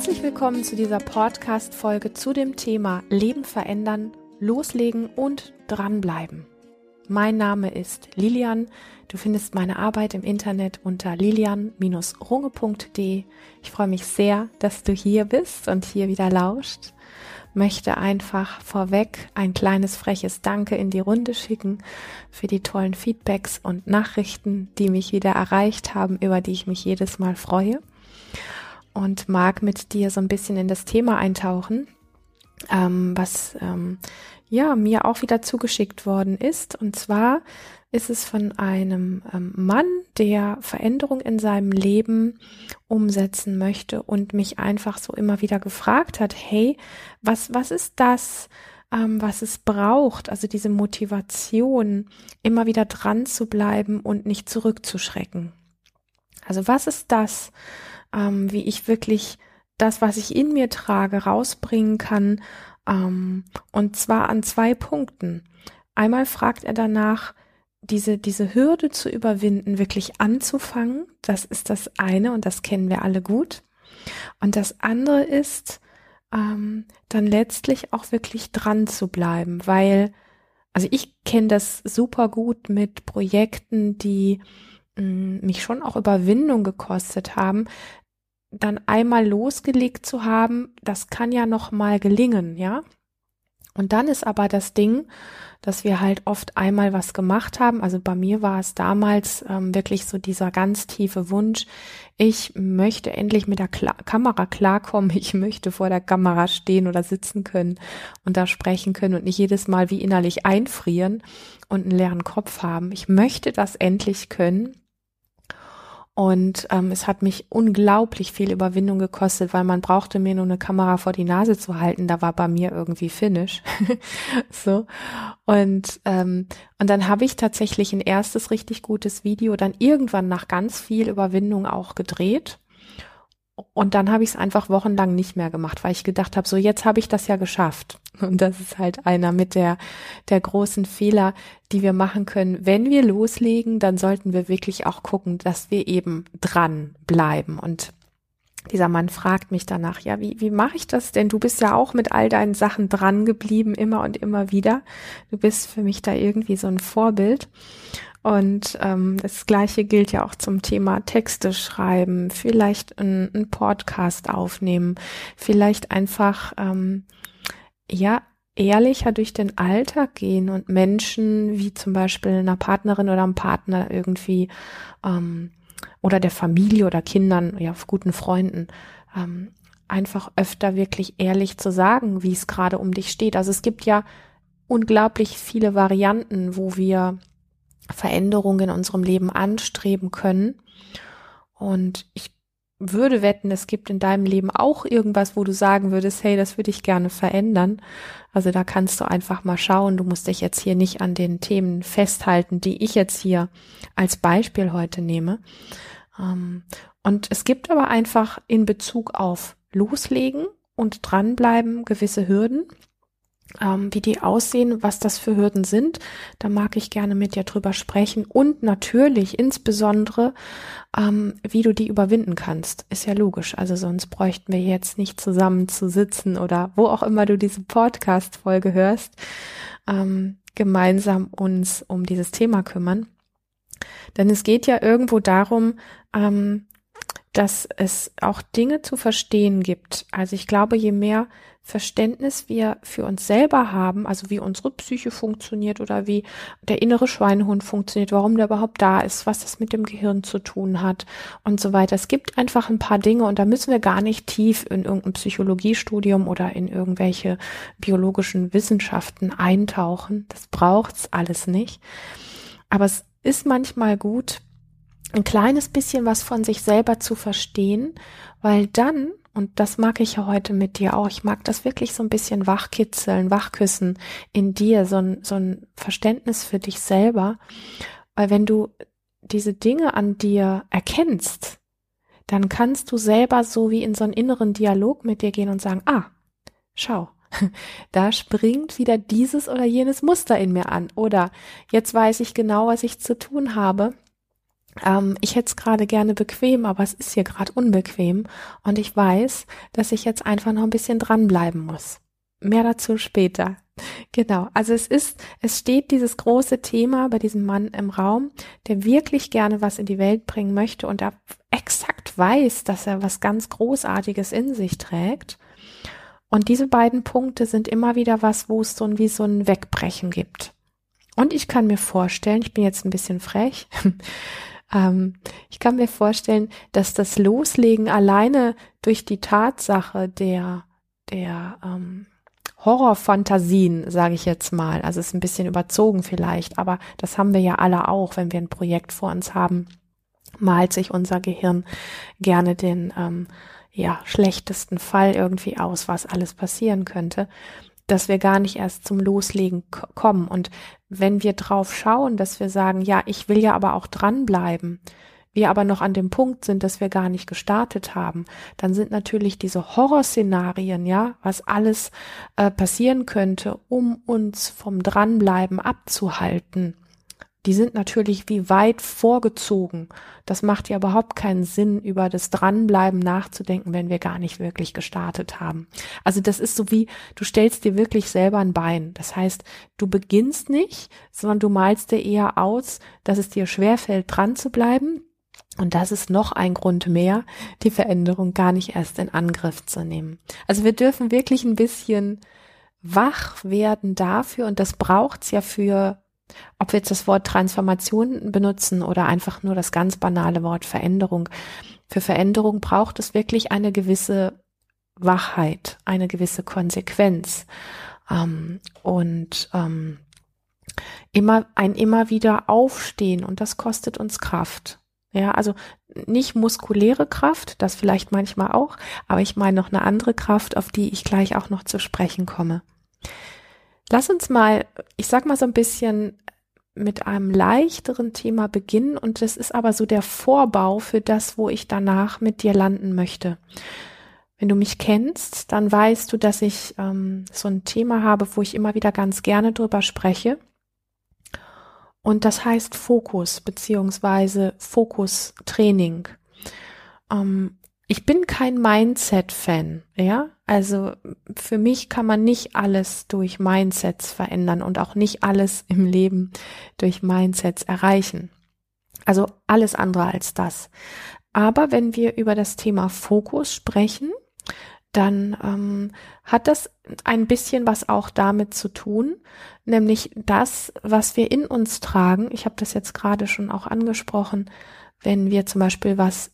Herzlich willkommen zu dieser Podcast-Folge zu dem Thema Leben verändern, loslegen und dranbleiben. Mein Name ist Lilian. Du findest meine Arbeit im Internet unter lilian-runge.de. Ich freue mich sehr, dass du hier bist und hier wieder lauscht. Möchte einfach vorweg ein kleines freches Danke in die Runde schicken für die tollen Feedbacks und Nachrichten, die mich wieder erreicht haben, über die ich mich jedes Mal freue und mag mit dir so ein bisschen in das Thema eintauchen, ähm, was ähm, ja mir auch wieder zugeschickt worden ist. Und zwar ist es von einem ähm, Mann, der Veränderung in seinem Leben umsetzen möchte und mich einfach so immer wieder gefragt hat, hey, was, was ist das, ähm, was es braucht? Also diese Motivation, immer wieder dran zu bleiben und nicht zurückzuschrecken. Also was ist das, ähm, wie ich wirklich das, was ich in mir trage, rausbringen kann. Ähm, und zwar an zwei Punkten. Einmal fragt er danach, diese, diese Hürde zu überwinden, wirklich anzufangen. Das ist das eine und das kennen wir alle gut. Und das andere ist, ähm, dann letztlich auch wirklich dran zu bleiben, weil, also ich kenne das super gut mit Projekten, die mh, mm, mich schon auch Überwindung gekostet haben, dann einmal losgelegt zu haben, das kann ja noch mal gelingen, ja? Und dann ist aber das Ding, dass wir halt oft einmal was gemacht haben. Also bei mir war es damals ähm, wirklich so dieser ganz tiefe Wunsch, ich möchte endlich mit der Kla Kamera klarkommen, ich möchte vor der Kamera stehen oder sitzen können und da sprechen können und nicht jedes Mal wie innerlich einfrieren und einen leeren Kopf haben. Ich möchte das endlich können und ähm, es hat mich unglaublich viel Überwindung gekostet, weil man brauchte mir nur eine Kamera vor die Nase zu halten. Da war bei mir irgendwie Finish. so. Und, ähm, und dann habe ich tatsächlich ein erstes richtig gutes Video dann irgendwann nach ganz viel Überwindung auch gedreht. Und dann habe ich es einfach wochenlang nicht mehr gemacht, weil ich gedacht habe, so jetzt habe ich das ja geschafft. Und das ist halt einer mit der, der großen Fehler, die wir machen können. Wenn wir loslegen, dann sollten wir wirklich auch gucken, dass wir eben dran bleiben. Und dieser Mann fragt mich danach, ja, wie, wie mache ich das denn? Du bist ja auch mit all deinen Sachen dran geblieben, immer und immer wieder. Du bist für mich da irgendwie so ein Vorbild. Und ähm, das Gleiche gilt ja auch zum Thema Texte schreiben, vielleicht einen Podcast aufnehmen, vielleicht einfach ähm, ja ehrlicher durch den Alltag gehen und Menschen wie zum Beispiel einer Partnerin oder einem Partner irgendwie ähm, oder der Familie oder Kindern, ja, guten Freunden, ähm, einfach öfter wirklich ehrlich zu sagen, wie es gerade um dich steht. Also es gibt ja unglaublich viele Varianten, wo wir Veränderungen in unserem Leben anstreben können. Und ich würde wetten, es gibt in deinem Leben auch irgendwas, wo du sagen würdest, hey, das würde ich gerne verändern. Also da kannst du einfach mal schauen. Du musst dich jetzt hier nicht an den Themen festhalten, die ich jetzt hier als Beispiel heute nehme. Ähm, und es gibt aber einfach in Bezug auf Loslegen und dranbleiben gewisse Hürden ähm, wie die aussehen, was das für Hürden sind. Da mag ich gerne mit dir drüber sprechen und natürlich insbesondere, ähm, wie du die überwinden kannst. Ist ja logisch. Also sonst bräuchten wir jetzt nicht zusammen zu sitzen oder wo auch immer du diese Podcast-Folge hörst, ähm, gemeinsam uns um dieses Thema kümmern. Denn es geht ja irgendwo darum, ähm, dass es auch Dinge zu verstehen gibt. Also ich glaube, je mehr Verständnis wir für uns selber haben, also wie unsere Psyche funktioniert oder wie der innere Schweinehund funktioniert, warum der überhaupt da ist, was das mit dem Gehirn zu tun hat und so weiter. Es gibt einfach ein paar Dinge und da müssen wir gar nicht tief in irgendein Psychologiestudium oder in irgendwelche biologischen Wissenschaften eintauchen. Das braucht's alles nicht. Aber es ist manchmal gut, ein kleines bisschen was von sich selber zu verstehen, weil dann und das mag ich ja heute mit dir auch. Ich mag das wirklich so ein bisschen wachkitzeln, wachküssen in dir, so ein, so ein Verständnis für dich selber. Weil wenn du diese Dinge an dir erkennst, dann kannst du selber so wie in so einen inneren Dialog mit dir gehen und sagen, ah, schau, da springt wieder dieses oder jenes Muster in mir an. Oder jetzt weiß ich genau, was ich zu tun habe ähm, ich hätte es gerade gerne bequem, aber es ist hier gerade unbequem und ich weiß, dass ich jetzt einfach noch ein bisschen dranbleiben muss. Mehr dazu später. Genau, also es ist, es steht dieses große Thema bei diesem Mann im Raum, der wirklich gerne was in die Welt bringen möchte und er exakt weiß, dass er was ganz Großartiges in sich trägt. Und diese beiden Punkte sind immer wieder was, wo es so ein, wie so ein Wegbrechen gibt. Und ich kann mir vorstellen, ich bin jetzt ein bisschen frech, ähm, ich kann mir vorstellen, dass das Loslegen alleine durch die Tatsache der, der ähm, Horrorfantasien, sage ich jetzt mal, also ist ein bisschen überzogen vielleicht, aber das haben wir ja alle auch, wenn wir ein Projekt vor uns haben, malt sich unser Gehirn gerne den ähm, ja schlechtesten Fall irgendwie aus, was alles passieren könnte dass wir gar nicht erst zum Loslegen kommen. Und wenn wir drauf schauen, dass wir sagen, ja, ich will ja aber auch dranbleiben, wir aber noch an dem Punkt sind, dass wir gar nicht gestartet haben, dann sind natürlich diese Horrorszenarien, ja, was alles äh, passieren könnte, um uns vom Dranbleiben abzuhalten, die sind natürlich wie weit vorgezogen. Das macht ja überhaupt keinen Sinn, über das Dranbleiben nachzudenken, wenn wir gar nicht wirklich gestartet haben. Also das ist so wie, du stellst dir wirklich selber ein Bein. Das heißt, du beginnst nicht, sondern du malst dir eher aus, dass es dir schwerfällt, dran zu bleiben. Und das ist noch ein Grund mehr, die Veränderung gar nicht erst in Angriff zu nehmen. Also wir dürfen wirklich ein bisschen wach werden dafür und das braucht's ja für ob wir jetzt das Wort Transformation benutzen oder einfach nur das ganz banale Wort Veränderung. Für Veränderung braucht es wirklich eine gewisse Wachheit, eine gewisse Konsequenz ähm, und ähm, immer ein immer wieder Aufstehen und das kostet uns Kraft. Ja, also nicht muskuläre Kraft, das vielleicht manchmal auch, aber ich meine noch eine andere Kraft, auf die ich gleich auch noch zu sprechen komme. Lass uns mal, ich sag mal so ein bisschen mit einem leichteren Thema beginnen und das ist aber so der Vorbau für das, wo ich danach mit dir landen möchte. Wenn du mich kennst, dann weißt du, dass ich ähm, so ein Thema habe, wo ich immer wieder ganz gerne drüber spreche. Und das heißt Fokus beziehungsweise Fokustraining. Ähm, ich bin kein Mindset-Fan, ja. Also für mich kann man nicht alles durch Mindsets verändern und auch nicht alles im Leben durch Mindsets erreichen. Also alles andere als das. Aber wenn wir über das Thema Fokus sprechen, dann ähm, hat das ein bisschen was auch damit zu tun, nämlich das, was wir in uns tragen. Ich habe das jetzt gerade schon auch angesprochen, wenn wir zum Beispiel was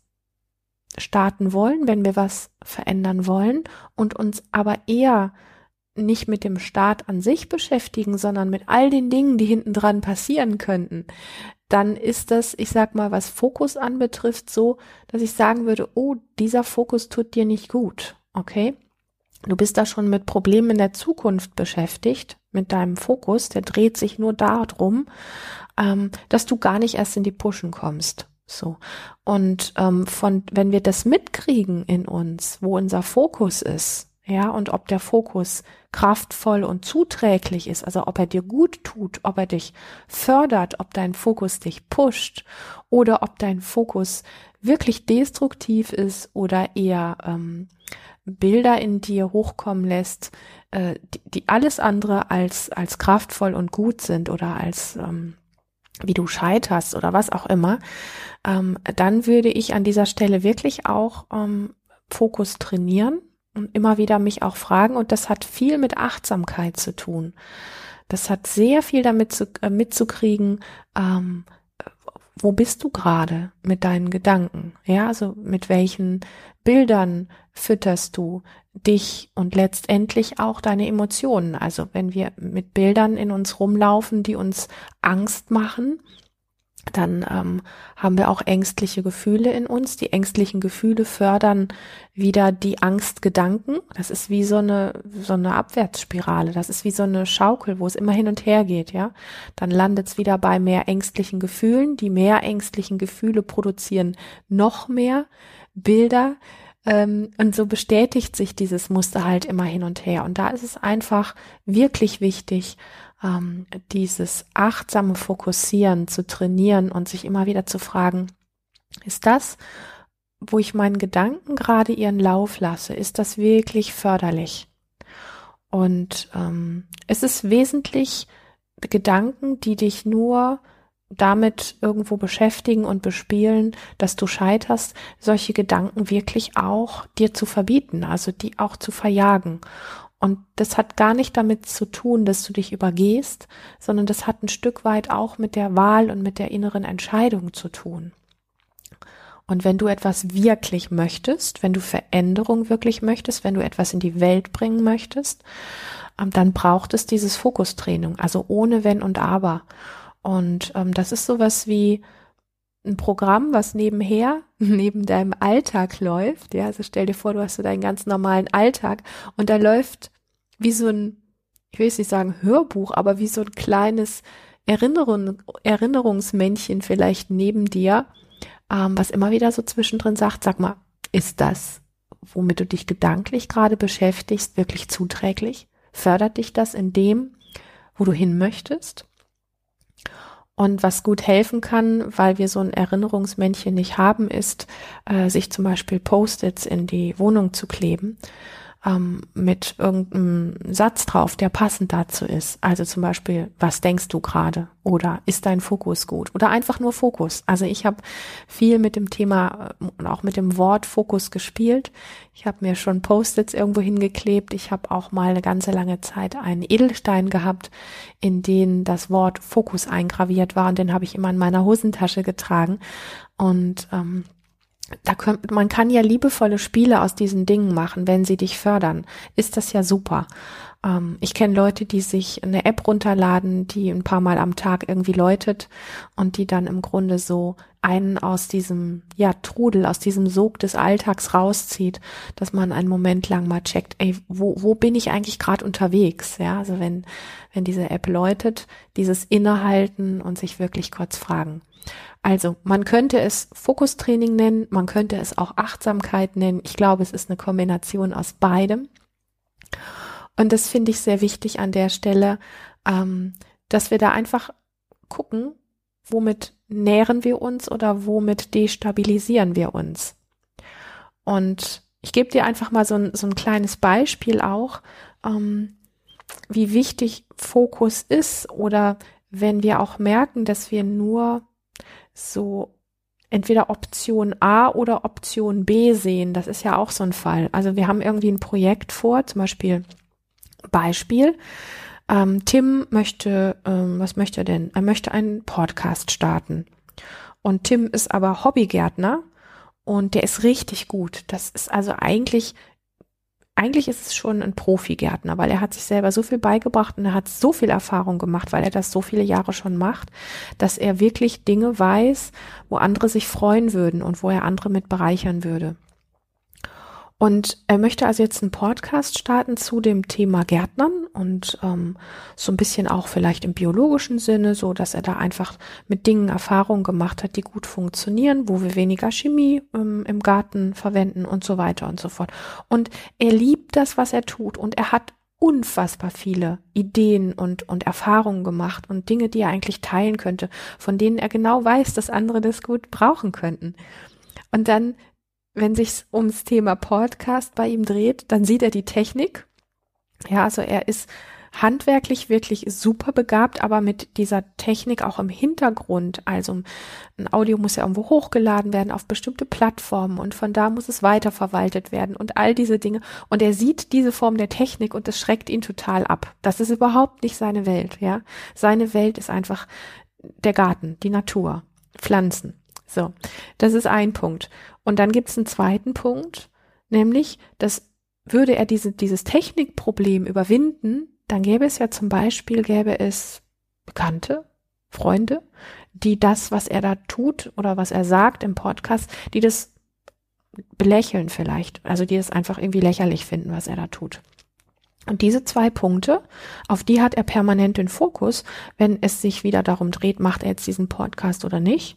starten wollen, wenn wir was verändern wollen und uns aber eher nicht mit dem Start an sich beschäftigen, sondern mit all den Dingen, die hinten dran passieren könnten, dann ist das, ich sag mal, was Fokus anbetrifft, so, dass ich sagen würde, oh, dieser Fokus tut dir nicht gut, okay? Du bist da schon mit Problemen in der Zukunft beschäftigt, mit deinem Fokus, der dreht sich nur darum, ähm, dass du gar nicht erst in die Pushen kommst. So. Und ähm, von, wenn wir das mitkriegen in uns, wo unser Fokus ist, ja, und ob der Fokus kraftvoll und zuträglich ist, also ob er dir gut tut, ob er dich fördert, ob dein Fokus dich pusht oder ob dein Fokus wirklich destruktiv ist oder eher ähm, Bilder in dir hochkommen lässt, äh, die, die alles andere als als kraftvoll und gut sind oder als ähm, wie du scheiterst oder was auch immer, ähm, dann würde ich an dieser Stelle wirklich auch ähm, Fokus trainieren und immer wieder mich auch fragen. Und das hat viel mit Achtsamkeit zu tun. Das hat sehr viel damit zu, äh, mitzukriegen, ähm, wo bist du gerade mit deinen Gedanken? Ja, also mit welchen Bildern fütterst du dich und letztendlich auch deine Emotionen? Also wenn wir mit Bildern in uns rumlaufen, die uns Angst machen, dann ähm, haben wir auch ängstliche Gefühle in uns. Die ängstlichen Gefühle fördern wieder die Angstgedanken. Das ist wie so eine so eine Abwärtsspirale. Das ist wie so eine Schaukel, wo es immer hin und her geht. Ja, dann landet es wieder bei mehr ängstlichen Gefühlen. Die mehr ängstlichen Gefühle produzieren noch mehr Bilder. Ähm, und so bestätigt sich dieses Muster halt immer hin und her. Und da ist es einfach wirklich wichtig, ähm, dieses achtsame Fokussieren zu trainieren und sich immer wieder zu fragen, ist das, wo ich meinen Gedanken gerade ihren Lauf lasse, ist das wirklich förderlich? Und ähm, es ist wesentlich Gedanken, die dich nur damit irgendwo beschäftigen und bespielen, dass du scheiterst, solche Gedanken wirklich auch dir zu verbieten, also die auch zu verjagen. Und das hat gar nicht damit zu tun, dass du dich übergehst, sondern das hat ein Stück weit auch mit der Wahl und mit der inneren Entscheidung zu tun. Und wenn du etwas wirklich möchtest, wenn du Veränderung wirklich möchtest, wenn du etwas in die Welt bringen möchtest, ähm, dann braucht es dieses Fokustraining, also ohne Wenn und Aber. Und ähm, das ist sowas wie ein Programm, was nebenher, neben deinem Alltag läuft. Ja, also stell dir vor, du hast so deinen ganz normalen Alltag und da läuft wie so ein, ich will jetzt nicht sagen Hörbuch, aber wie so ein kleines Erinnerung, Erinnerungsmännchen vielleicht neben dir, ähm, was immer wieder so zwischendrin sagt, sag mal, ist das, womit du dich gedanklich gerade beschäftigst, wirklich zuträglich? Fördert dich das in dem, wo du hin möchtest? Und was gut helfen kann, weil wir so ein Erinnerungsmännchen nicht haben, ist, äh, sich zum Beispiel Post-its in die Wohnung zu kleben ähm, mit irgendeinem Satz drauf, der passend dazu ist. Also zum Beispiel, was denkst du gerade? Oder ist dein Fokus gut? Oder einfach nur Fokus. Also ich habe viel mit dem Thema äh, und auch mit dem Wort Fokus gespielt. Ich habe mir schon Post-its irgendwo hingeklebt. Ich habe auch mal eine ganze lange Zeit einen Edelstein gehabt, in den das Wort Fokus eingraviert war. Und den habe ich immer in meiner Hosentasche getragen. Und ähm, da könnt, man kann ja liebevolle Spiele aus diesen Dingen machen, wenn sie dich fördern. Ist das ja super. Ähm, ich kenne Leute, die sich eine App runterladen, die ein paar Mal am Tag irgendwie läutet und die dann im Grunde so einen aus diesem, ja, Trudel, aus diesem Sog des Alltags rauszieht, dass man einen Moment lang mal checkt, ey, wo, wo bin ich eigentlich gerade unterwegs? Ja, also wenn, wenn diese App läutet, dieses Innehalten und sich wirklich kurz fragen. Also man könnte es Fokustraining nennen, man könnte es auch Achtsamkeit nennen. Ich glaube, es ist eine Kombination aus beidem. Und das finde ich sehr wichtig an der Stelle, ähm, dass wir da einfach gucken, womit nähren wir uns oder womit destabilisieren wir uns. Und ich gebe dir einfach mal so ein, so ein kleines Beispiel auch, ähm, wie wichtig Fokus ist oder wenn wir auch merken, dass wir nur so entweder Option A oder Option B sehen. Das ist ja auch so ein Fall. Also wir haben irgendwie ein Projekt vor, zum Beispiel Beispiel. Ähm, Tim möchte, ähm, was möchte er denn? Er möchte einen Podcast starten. Und Tim ist aber Hobbygärtner und der ist richtig gut. Das ist also eigentlich eigentlich ist es schon ein Profi-Gärtner, weil er hat sich selber so viel beigebracht und er hat so viel Erfahrung gemacht, weil er das so viele Jahre schon macht, dass er wirklich Dinge weiß, wo andere sich freuen würden und wo er andere mit bereichern würde. Und er möchte also jetzt einen Podcast starten zu dem Thema Gärtnern und ähm, so ein bisschen auch vielleicht im biologischen Sinne, so dass er da einfach mit Dingen Erfahrung gemacht hat, die gut funktionieren, wo wir weniger Chemie ähm, im Garten verwenden und so weiter und so fort. Und er liebt das, was er tut und er hat unfassbar viele Ideen und, und Erfahrungen gemacht und Dinge, die er eigentlich teilen könnte, von denen er genau weiß, dass andere das gut brauchen könnten. Und dann wenn sich ums Thema Podcast bei ihm dreht, dann sieht er die Technik. Ja, also er ist handwerklich wirklich super begabt, aber mit dieser Technik auch im Hintergrund. Also ein Audio muss ja irgendwo hochgeladen werden auf bestimmte Plattformen und von da muss es weiterverwaltet werden und all diese Dinge. Und er sieht diese Form der Technik und das schreckt ihn total ab. Das ist überhaupt nicht seine Welt, ja. Seine Welt ist einfach der Garten, die Natur, Pflanzen. So, das ist ein Punkt. Und dann gibt es einen zweiten Punkt, nämlich, dass würde er diese, dieses Technikproblem überwinden, dann gäbe es ja zum Beispiel, gäbe es Bekannte, Freunde, die das, was er da tut oder was er sagt im Podcast, die das belächeln vielleicht, also die es einfach irgendwie lächerlich finden, was er da tut. Und diese zwei Punkte, auf die hat er permanent den Fokus, wenn es sich wieder darum dreht, macht er jetzt diesen Podcast oder nicht.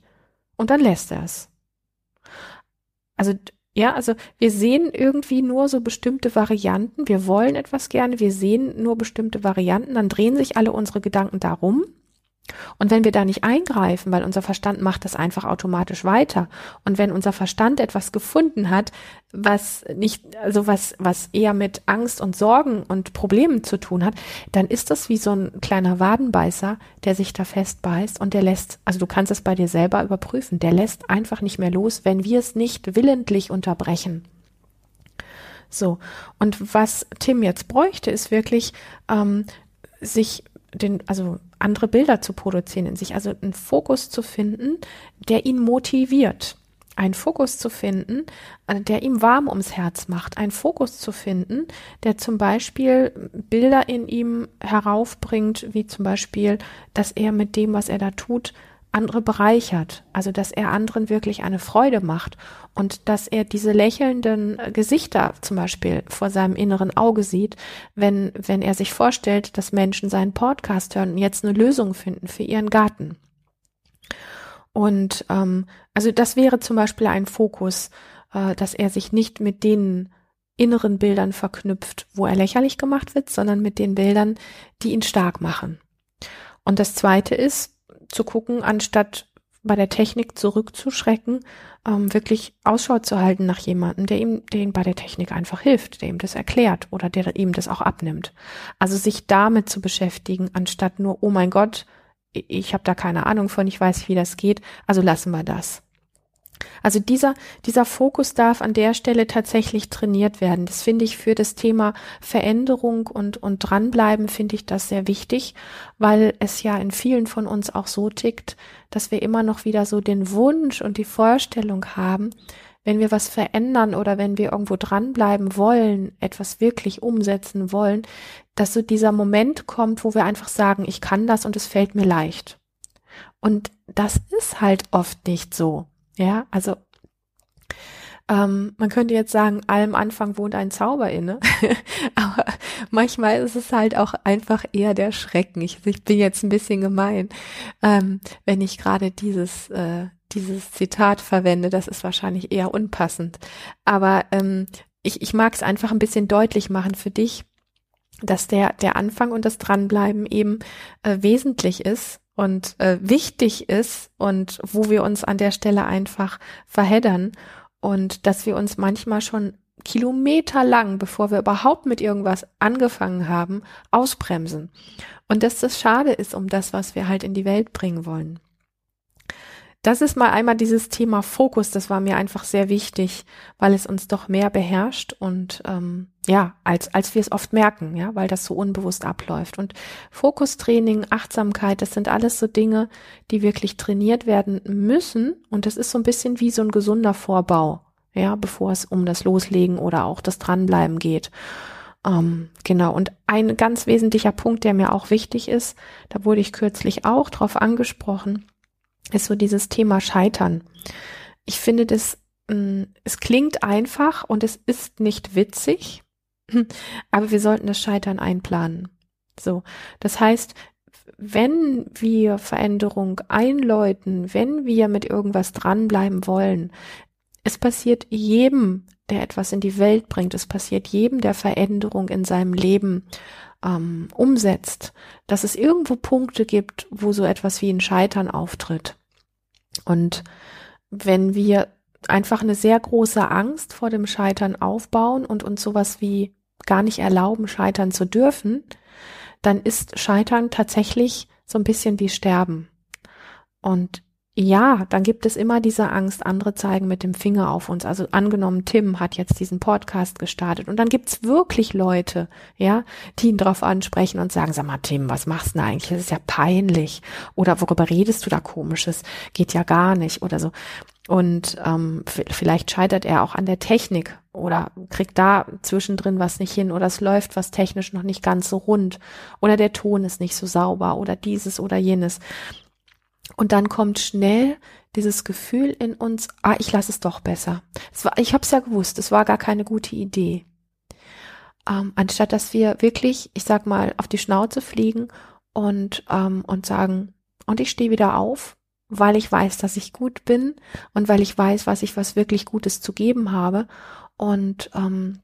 Und dann lässt er es. Also Ja, also wir sehen irgendwie nur so bestimmte Varianten. Wir wollen etwas gerne, wir sehen nur bestimmte Varianten. Dann drehen sich alle unsere Gedanken darum. Und wenn wir da nicht eingreifen, weil unser Verstand macht das einfach automatisch weiter. Und wenn unser Verstand etwas gefunden hat, was nicht, also was, was eher mit Angst und Sorgen und Problemen zu tun hat, dann ist das wie so ein kleiner Wadenbeißer, der sich da festbeißt und der lässt, also du kannst es bei dir selber überprüfen, der lässt einfach nicht mehr los, wenn wir es nicht willentlich unterbrechen. So. Und was Tim jetzt bräuchte, ist wirklich, ähm, sich den, also andere Bilder zu produzieren in sich, also einen Fokus zu finden, der ihn motiviert. Einen Fokus zu finden, äh, der ihm warm ums Herz macht. Einen Fokus zu finden, der zum Beispiel Bilder in ihm heraufbringt, wie zum Beispiel, dass er mit dem, was er da tut, andere bereichert, also dass er anderen wirklich eine Freude macht und dass er diese lächelnden äh, Gesichter zum Beispiel vor seinem inneren Auge sieht, wenn, wenn er sich vorstellt, dass Menschen seinen Podcast hören und jetzt eine Lösung finden für ihren Garten. Und ähm, also das wäre zum Beispiel ein Fokus, äh, dass er sich nicht mit den inneren Bildern verknüpft, wo er lächerlich gemacht wird, sondern mit den Bildern, die ihn stark machen. Und das Zweite ist, zu gucken, anstatt bei der Technik zurückzuschrecken, ähm, wirklich Ausschau zu halten nach jemandem, der ihm, der ihm bei der Technik einfach hilft, der ihm das erklärt oder der ihm das auch abnimmt. Also sich damit zu beschäftigen, anstatt nur, oh mein Gott, ich habe da keine Ahnung von, ich weiß, wie das geht, also lassen wir das. Also dieser, dieser Fokus darf an der Stelle tatsächlich trainiert werden. Das finde ich für das Thema Veränderung und, und dranbleiben finde ich das sehr wichtig, weil es ja in vielen von uns auch so tickt, dass wir immer noch wieder so den Wunsch und die Vorstellung haben, wenn wir was verändern oder wenn wir irgendwo dranbleiben wollen, etwas wirklich umsetzen wollen, dass so dieser Moment kommt, wo wir einfach sagen, ich kann das und es fällt mir leicht. Und das ist halt oft nicht so. Ja, also ähm, man könnte jetzt sagen, allem Anfang wohnt ein Zauber inne, aber manchmal ist es halt auch einfach eher der Schrecken. Ich, ich bin jetzt ein bisschen gemein, ähm, wenn ich gerade dieses äh, dieses Zitat verwende. Das ist wahrscheinlich eher unpassend, aber ähm, ich, ich mag es einfach ein bisschen deutlich machen für dich, dass der der Anfang und das Dranbleiben eben äh, wesentlich ist und äh, wichtig ist und wo wir uns an der Stelle einfach verheddern und dass wir uns manchmal schon kilometerlang, bevor wir überhaupt mit irgendwas angefangen haben, ausbremsen. Und dass das schade ist um das, was wir halt in die Welt bringen wollen. Das ist mal einmal dieses Thema Fokus, das war mir einfach sehr wichtig, weil es uns doch mehr beherrscht und ähm, ja, als, als wir es oft merken, ja, weil das so unbewusst abläuft. Und Fokustraining, Achtsamkeit, das sind alles so Dinge, die wirklich trainiert werden müssen. Und das ist so ein bisschen wie so ein gesunder Vorbau, ja, bevor es um das Loslegen oder auch das Dranbleiben geht. Ähm, genau. Und ein ganz wesentlicher Punkt, der mir auch wichtig ist, da wurde ich kürzlich auch drauf angesprochen, ist so dieses Thema Scheitern. Ich finde das, mm, es klingt einfach und es ist nicht witzig, aber wir sollten das Scheitern einplanen. So. Das heißt, wenn wir Veränderung einläuten, wenn wir mit irgendwas dranbleiben wollen, es passiert jedem, der etwas in die Welt bringt, es passiert jedem, der Veränderung in seinem Leben ähm, umsetzt, dass es irgendwo Punkte gibt, wo so etwas wie ein Scheitern auftritt. Und wenn wir einfach eine sehr große Angst vor dem Scheitern aufbauen und uns sowas wie gar nicht erlauben, scheitern zu dürfen, dann ist Scheitern tatsächlich so ein bisschen wie Sterben. Und ja, dann gibt es immer diese Angst, andere zeigen mit dem Finger auf uns. Also angenommen, Tim hat jetzt diesen Podcast gestartet und dann gibt's wirklich Leute, ja, die ihn drauf ansprechen und sagen, sag mal, Tim, was machst du denn eigentlich? Das ist ja peinlich. Oder worüber redest du da komisches? Geht ja gar nicht oder so. Und ähm, vielleicht scheitert er auch an der Technik oder kriegt da zwischendrin was nicht hin oder es läuft was technisch noch nicht ganz so rund oder der Ton ist nicht so sauber oder dieses oder jenes. Und dann kommt schnell dieses Gefühl in uns, ah, ich lasse es doch besser. Es war, ich habe es ja gewusst, es war gar keine gute Idee. Ähm, anstatt dass wir wirklich, ich sag mal, auf die Schnauze fliegen und, ähm, und sagen, und ich stehe wieder auf weil ich weiß, dass ich gut bin und weil ich weiß, was ich was wirklich Gutes zu geben habe. Und ähm,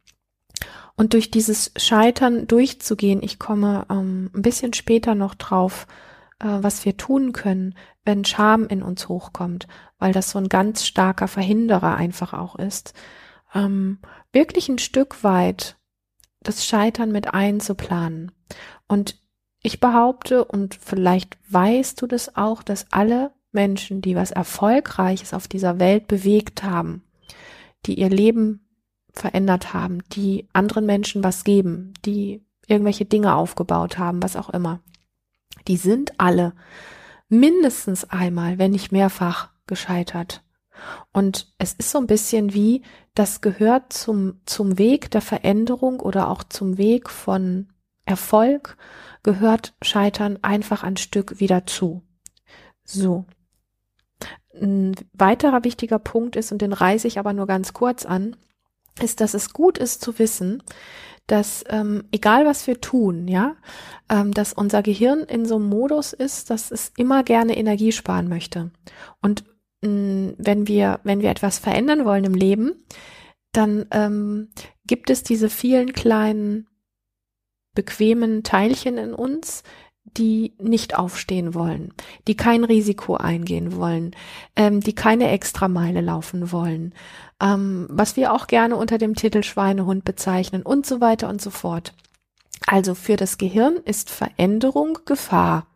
und durch dieses Scheitern durchzugehen, ich komme ähm, ein bisschen später noch drauf, was wir tun können, wenn Scham in uns hochkommt, weil das so ein ganz starker Verhinderer einfach auch ist, ähm, wirklich ein Stück weit das Scheitern mit einzuplanen. Und ich behaupte, und vielleicht weißt du das auch, dass alle Menschen, die was Erfolgreiches auf dieser Welt bewegt haben, die ihr Leben verändert haben, die anderen Menschen was geben, die irgendwelche Dinge aufgebaut haben, was auch immer. Die sind alle mindestens einmal, wenn nicht mehrfach gescheitert. Und es ist so ein bisschen wie, das gehört zum, zum Weg der Veränderung oder auch zum Weg von Erfolg, gehört Scheitern einfach ein Stück wieder zu. So. Ein weiterer wichtiger Punkt ist, und den reiße ich aber nur ganz kurz an, ist, dass es gut ist zu wissen, dass ähm, egal was wir tun, ja, ähm, dass unser Gehirn in so einem Modus ist, dass es immer gerne Energie sparen möchte. Und mh, mm, wenn wir, wenn wir etwas verändern wollen im Leben, dann ähm, gibt es diese vielen kleinen bequemen Teilchen in uns, die nicht aufstehen wollen, die kein Risiko eingehen wollen, ähm, die keine Extrameile laufen wollen, ähm, was wir auch gerne unter dem Titel Schweinehund bezeichnen und so weiter und so fort. Also für das Gehirn ist Veränderung Gefahr.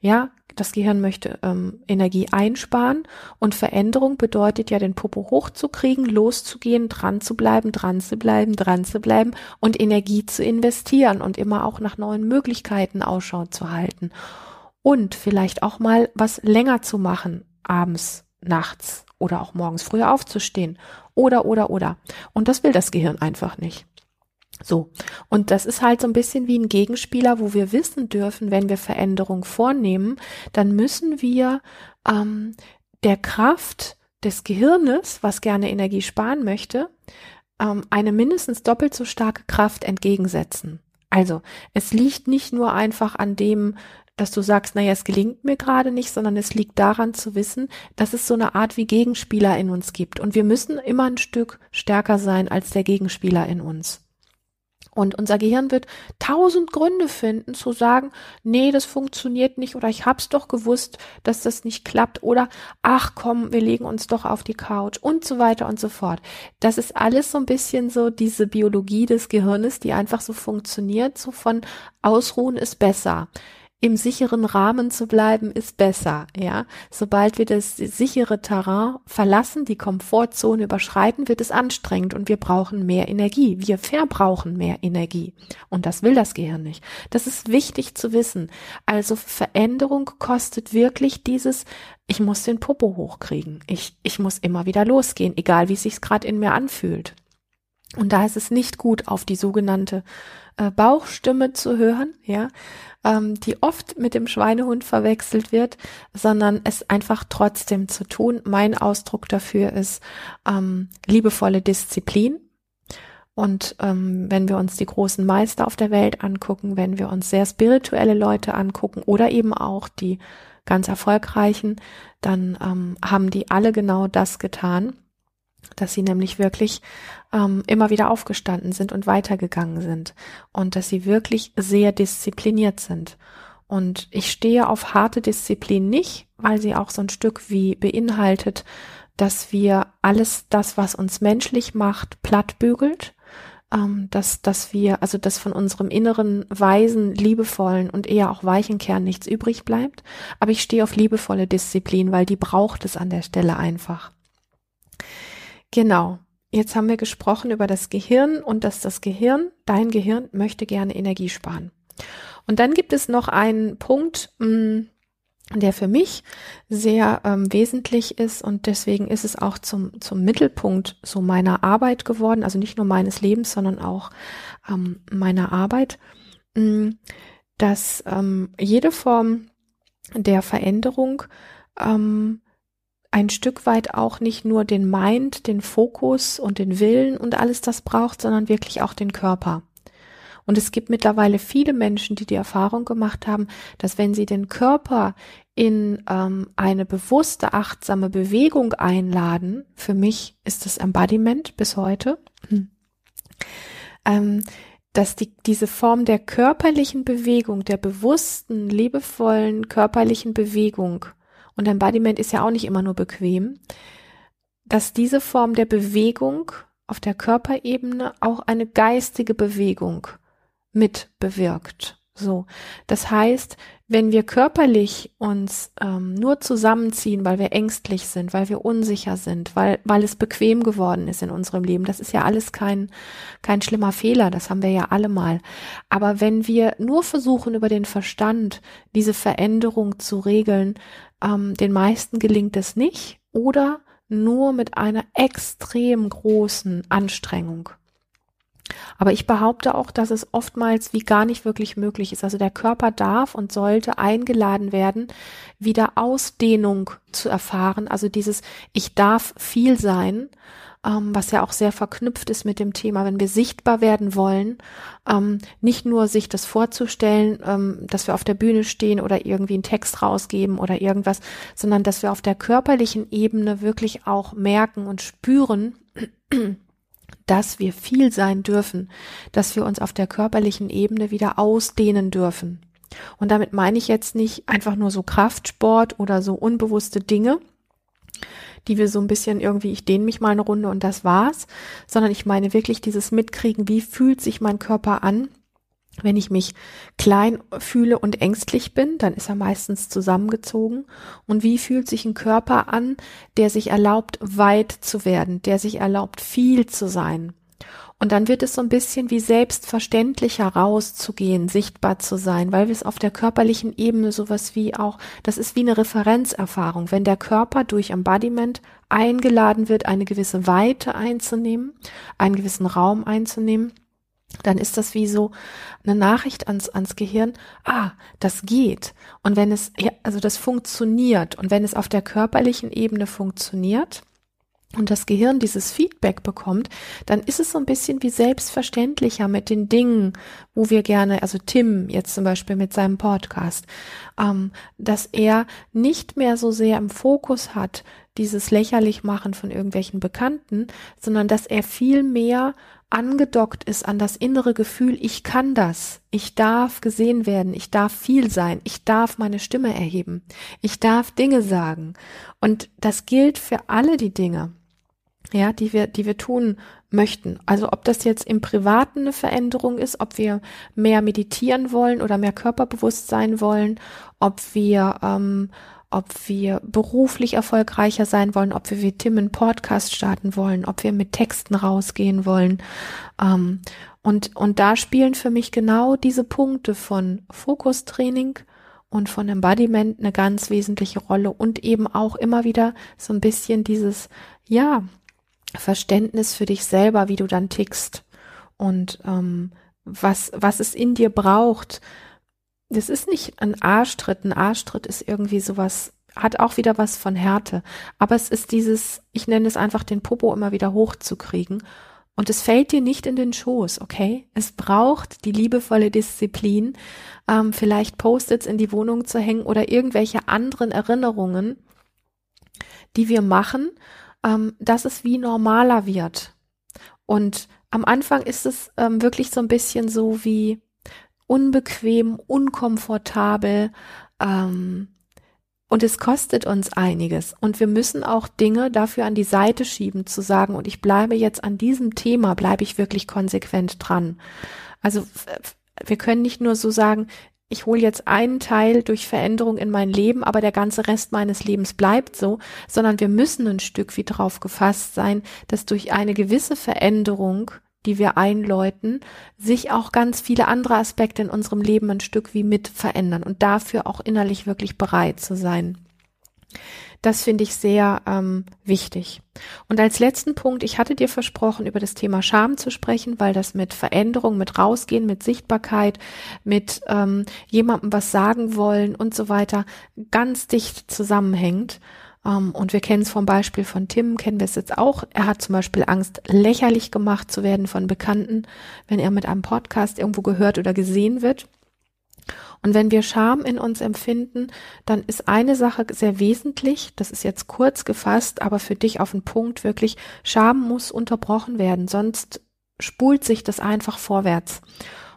Ja, das Gehirn möchte ähm, Energie einsparen und Veränderung bedeutet ja, den Popo hochzukriegen, loszugehen, dran zu bleiben, dran zu bleiben, dran zu bleiben und Energie zu investieren und immer auch nach neuen Möglichkeiten Ausschau zu halten. Und vielleicht auch mal was länger zu machen, abends, nachts oder auch morgens früher aufzustehen. Oder, oder, oder. Und das will das Gehirn einfach nicht. So. Und das ist halt so ein bisschen wie ein Gegenspieler, wo wir wissen dürfen, wenn wir Veränderung vornehmen, dann müssen wir ähm, der Kraft des Gehirnes, was gerne Energie sparen möchte, ähm, eine mindestens doppelt so starke Kraft entgegensetzen. Also, es liegt nicht nur einfach an dem, dass du sagst, naja, es gelingt mir gerade nicht, sondern es liegt daran zu wissen, dass es so eine Art wie Gegenspieler in uns gibt. Und wir müssen immer ein Stück stärker sein als der Gegenspieler in uns. Und unser Gehirn wird tausend Gründe finden zu sagen, nee, das funktioniert nicht oder ich hab's doch gewusst, dass das nicht klappt oder ach komm, wir legen uns doch auf die Couch und so weiter und so fort. Das ist alles so ein bisschen so diese Biologie des Gehirnes, die einfach so funktioniert, so von Ausruhen ist besser im sicheren Rahmen zu bleiben, ist besser, ja. Sobald wir das sichere Terrain verlassen, die Komfortzone überschreiten, wird es anstrengend und wir brauchen mehr Energie. Wir verbrauchen mehr Energie. Und das will das Gehirn nicht. Das ist wichtig zu wissen. Also Veränderung kostet wirklich dieses, ich muss den Popo hochkriegen. Ich, ich muss immer wieder losgehen, egal wie es sich gerade in mir anfühlt. Und da ist es nicht gut, auf die sogenannte äh, Bauchstimme zu hören, ja, ähm, die oft mit dem Schweinehund verwechselt wird, sondern es einfach trotzdem zu tun. Mein Ausdruck dafür ist ähm, liebevolle Disziplin. Und ähm, wenn wir uns die großen Meister auf der Welt angucken, wenn wir uns sehr spirituelle Leute angucken oder eben auch die ganz erfolgreichen, dann ähm, haben die alle genau das getan dass sie nämlich wirklich ähm, immer wieder aufgestanden sind und weitergegangen sind und dass sie wirklich sehr diszipliniert sind. Und ich stehe auf harte Disziplin nicht, weil sie auch so ein Stück wie beinhaltet, dass wir alles das, was uns menschlich macht, plattbügelt, ähm, dass, dass wir, also dass von unserem inneren, weisen, liebevollen und eher auch weichen Kern nichts übrig bleibt. Aber ich stehe auf liebevolle Disziplin, weil die braucht es an der Stelle einfach. Genau. Jetzt haben wir gesprochen über das Gehirn und dass das Gehirn, dein Gehirn, möchte gerne Energie sparen. Und dann gibt es noch einen Punkt, mm, der für mich sehr ähm, wesentlich ist und deswegen ist es auch zum, zum Mittelpunkt so meiner Arbeit geworden, also nicht nur meines Lebens, sondern auch ähm, meiner Arbeit, mm, dass ähm, jede Form der Veränderung ähm, ein Stück weit auch nicht nur den Mind, den Fokus und den Willen und alles das braucht, sondern wirklich auch den Körper. Und es gibt mittlerweile viele Menschen, die die Erfahrung gemacht haben, dass wenn sie den Körper in ähm, eine bewusste, achtsame Bewegung einladen, für mich ist das Embodiment bis heute, hm. ähm, dass die, diese Form der körperlichen Bewegung, der bewussten, liebevollen körperlichen Bewegung, und Embodiment ist ja auch nicht immer nur bequem, dass diese Form der Bewegung auf der Körperebene auch eine geistige Bewegung mit bewirkt. So, das heißt, wenn wir körperlich uns ähm, nur zusammenziehen, weil wir ängstlich sind, weil wir unsicher sind, weil weil es bequem geworden ist in unserem Leben, das ist ja alles kein kein schlimmer Fehler, das haben wir ja alle mal. Aber wenn wir nur versuchen über den Verstand diese Veränderung zu regeln, ähm, den meisten gelingt es nicht oder nur mit einer extrem großen Anstrengung. Aber ich behaupte auch, dass es oftmals wie gar nicht wirklich möglich ist. Also der Körper darf und sollte eingeladen werden, wieder Ausdehnung zu erfahren. Also dieses Ich darf viel sein, ähm, was ja auch sehr verknüpft ist mit dem Thema, wenn wir sichtbar werden wollen, ähm, nicht nur sich das vorzustellen, ähm, dass wir auf der Bühne stehen oder irgendwie einen Text rausgeben oder irgendwas, sondern dass wir auf der körperlichen Ebene wirklich auch merken und spüren, dass wir viel sein dürfen, dass wir uns auf der körperlichen Ebene wieder ausdehnen dürfen. Und damit meine ich jetzt nicht einfach nur so Kraftsport oder so unbewusste Dinge, die wir so ein bisschen irgendwie, ich dehne mich mal eine Runde und das war's, sondern ich meine wirklich dieses Mitkriegen, wie fühlt sich mein Körper an, wenn ich mich klein fühle und ängstlich bin, dann ist er meistens zusammengezogen. Und wie fühlt sich ein Körper an, der sich erlaubt, weit zu werden, der sich erlaubt, viel zu sein? Und dann wird es so ein bisschen wie selbstverständlicher rauszugehen, sichtbar zu sein, weil wir es auf der körperlichen Ebene sowas wie auch, das ist wie eine Referenzerfahrung. Wenn der Körper durch Embodiment eingeladen wird, eine gewisse Weite einzunehmen, einen gewissen Raum einzunehmen, dann ist das wie so eine Nachricht ans, ans Gehirn, ah, das geht. Und wenn es, also das funktioniert und wenn es auf der körperlichen Ebene funktioniert, und das Gehirn dieses Feedback bekommt, dann ist es so ein bisschen wie selbstverständlicher mit den Dingen, wo wir gerne, also Tim jetzt zum Beispiel mit seinem Podcast, ähm, dass er nicht mehr so sehr im Fokus hat, dieses lächerlich machen von irgendwelchen Bekannten, sondern dass er viel mehr angedockt ist an das innere Gefühl, ich kann das, ich darf gesehen werden, ich darf viel sein, ich darf meine Stimme erheben, ich darf Dinge sagen. Und das gilt für alle die Dinge, ja, die wir, die wir tun möchten. Also ob das jetzt im Privaten eine Veränderung ist, ob wir mehr meditieren wollen oder mehr körperbewusst sein wollen, ob wir ähm, ob wir beruflich erfolgreicher sein wollen, ob wir wie Tim einen Podcast starten wollen, ob wir mit Texten rausgehen wollen. Ähm, und, und da spielen für mich genau diese Punkte von Fokustraining und von Embodiment eine ganz wesentliche Rolle und eben auch immer wieder so ein bisschen dieses, ja, Verständnis für dich selber, wie du dann tickst und ähm, was, was es in dir braucht, das ist nicht ein Arschtritt. Ein Arschtritt ist irgendwie sowas, hat auch wieder was von Härte. Aber es ist dieses, ich nenne es einfach den Popo immer wieder hochzukriegen. Und es fällt dir nicht in den Schoß, okay? Es braucht die liebevolle Disziplin, ähm, vielleicht Post-its in die Wohnung zu hängen oder irgendwelche anderen Erinnerungen, die wir machen, ähm, dass es wie normaler wird. Und am Anfang ist es ähm, wirklich so ein bisschen so wie, unbequem, unkomfortabel ähm, und es kostet uns einiges. Und wir müssen auch Dinge dafür an die Seite schieben, zu sagen, und ich bleibe jetzt an diesem Thema, bleibe ich wirklich konsequent dran. Also wir können nicht nur so sagen, ich hole jetzt einen Teil durch Veränderung in mein Leben, aber der ganze Rest meines Lebens bleibt so, sondern wir müssen ein Stück wie drauf gefasst sein, dass durch eine gewisse Veränderung die wir einläuten, sich auch ganz viele andere Aspekte in unserem Leben ein Stück wie mit verändern und dafür auch innerlich wirklich bereit zu sein. Das finde ich sehr ähm, wichtig. Und als letzten Punkt, ich hatte dir versprochen, über das Thema Scham zu sprechen, weil das mit Veränderung, mit Rausgehen, mit Sichtbarkeit, mit ähm, jemandem was sagen wollen und so weiter ganz dicht zusammenhängt. Ähm, und wir kennen es vom Beispiel von Tim, kennen wir es jetzt auch. Er hat zum Beispiel Angst, lächerlich gemacht zu werden von Bekannten, wenn er mit einem Podcast irgendwo gehört oder gesehen wird. Und wenn wir Scham in uns empfinden, dann ist eine Sache sehr wesentlich, das ist jetzt kurz gefasst, aber für dich auf den Punkt wirklich, Scham muss unterbrochen werden, sonst spult sich das einfach vorwärts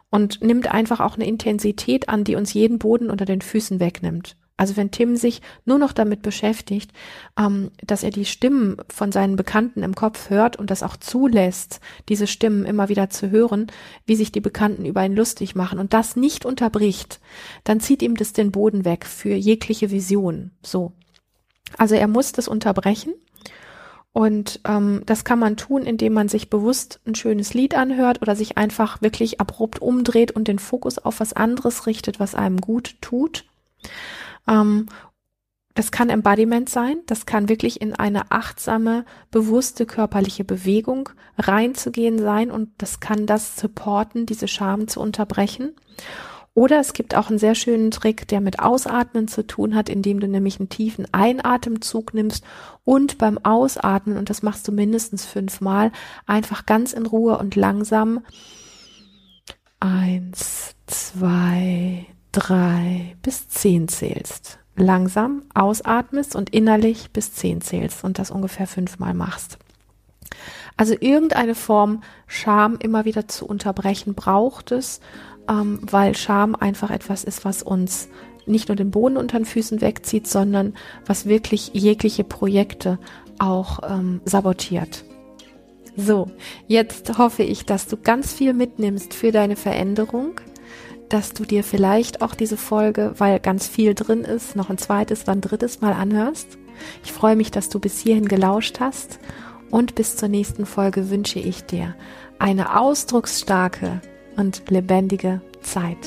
und nimmt einfach auch eine Intensität an, die uns jeden Boden unter den Füßen wegnimmt. Also wenn Tim sich nur noch damit beschäftigt, ähm, dass er die Stimmen von seinen Bekannten im Kopf hört und das auch zulässt, diese Stimmen immer wieder zu hören, wie sich die Bekannten über ihn lustig machen und das nicht unterbricht, dann zieht ihm das den Boden weg für jegliche Vision. So. Also er muss das unterbrechen. Und ähm, das kann man tun, indem man sich bewusst ein schönes Lied anhört oder sich einfach wirklich abrupt umdreht und den Fokus auf was anderes richtet, was einem gut tut. Ähm, das kann Embodiment sein, das kann wirklich in eine achtsame, bewusste körperliche Bewegung reinzugehen sein und das kann das supporten, diese Scham zu unterbrechen. Oder es gibt auch einen sehr schönen Trick, der mit Ausatmen zu tun hat, indem du nämlich einen tiefen Einatemzug nimmst und beim Ausatmen, und das machst du mindestens fünfmal, einfach ganz in Ruhe und langsam eins, zwei, drei bis zehn zählst. Langsam ausatmest und innerlich bis zehn zählst und das ungefähr fünfmal machst. Also irgendeine Form Scham immer wieder zu unterbrechen braucht es, ähm, weil Scham einfach etwas ist, was uns nicht nur den Boden unter den Füßen wegzieht, sondern was wirklich jegliche Projekte auch ähm, sabotiert. So, jetzt hoffe ich, dass du ganz viel mitnimmst für deine Veränderung dass du dir vielleicht auch diese Folge, weil ganz viel drin ist, noch ein zweites, dann drittes Mal anhörst. Ich freue mich, dass du bis hierhin gelauscht hast und bis zur nächsten Folge wünsche ich dir eine ausdrucksstarke und lebendige Zeit.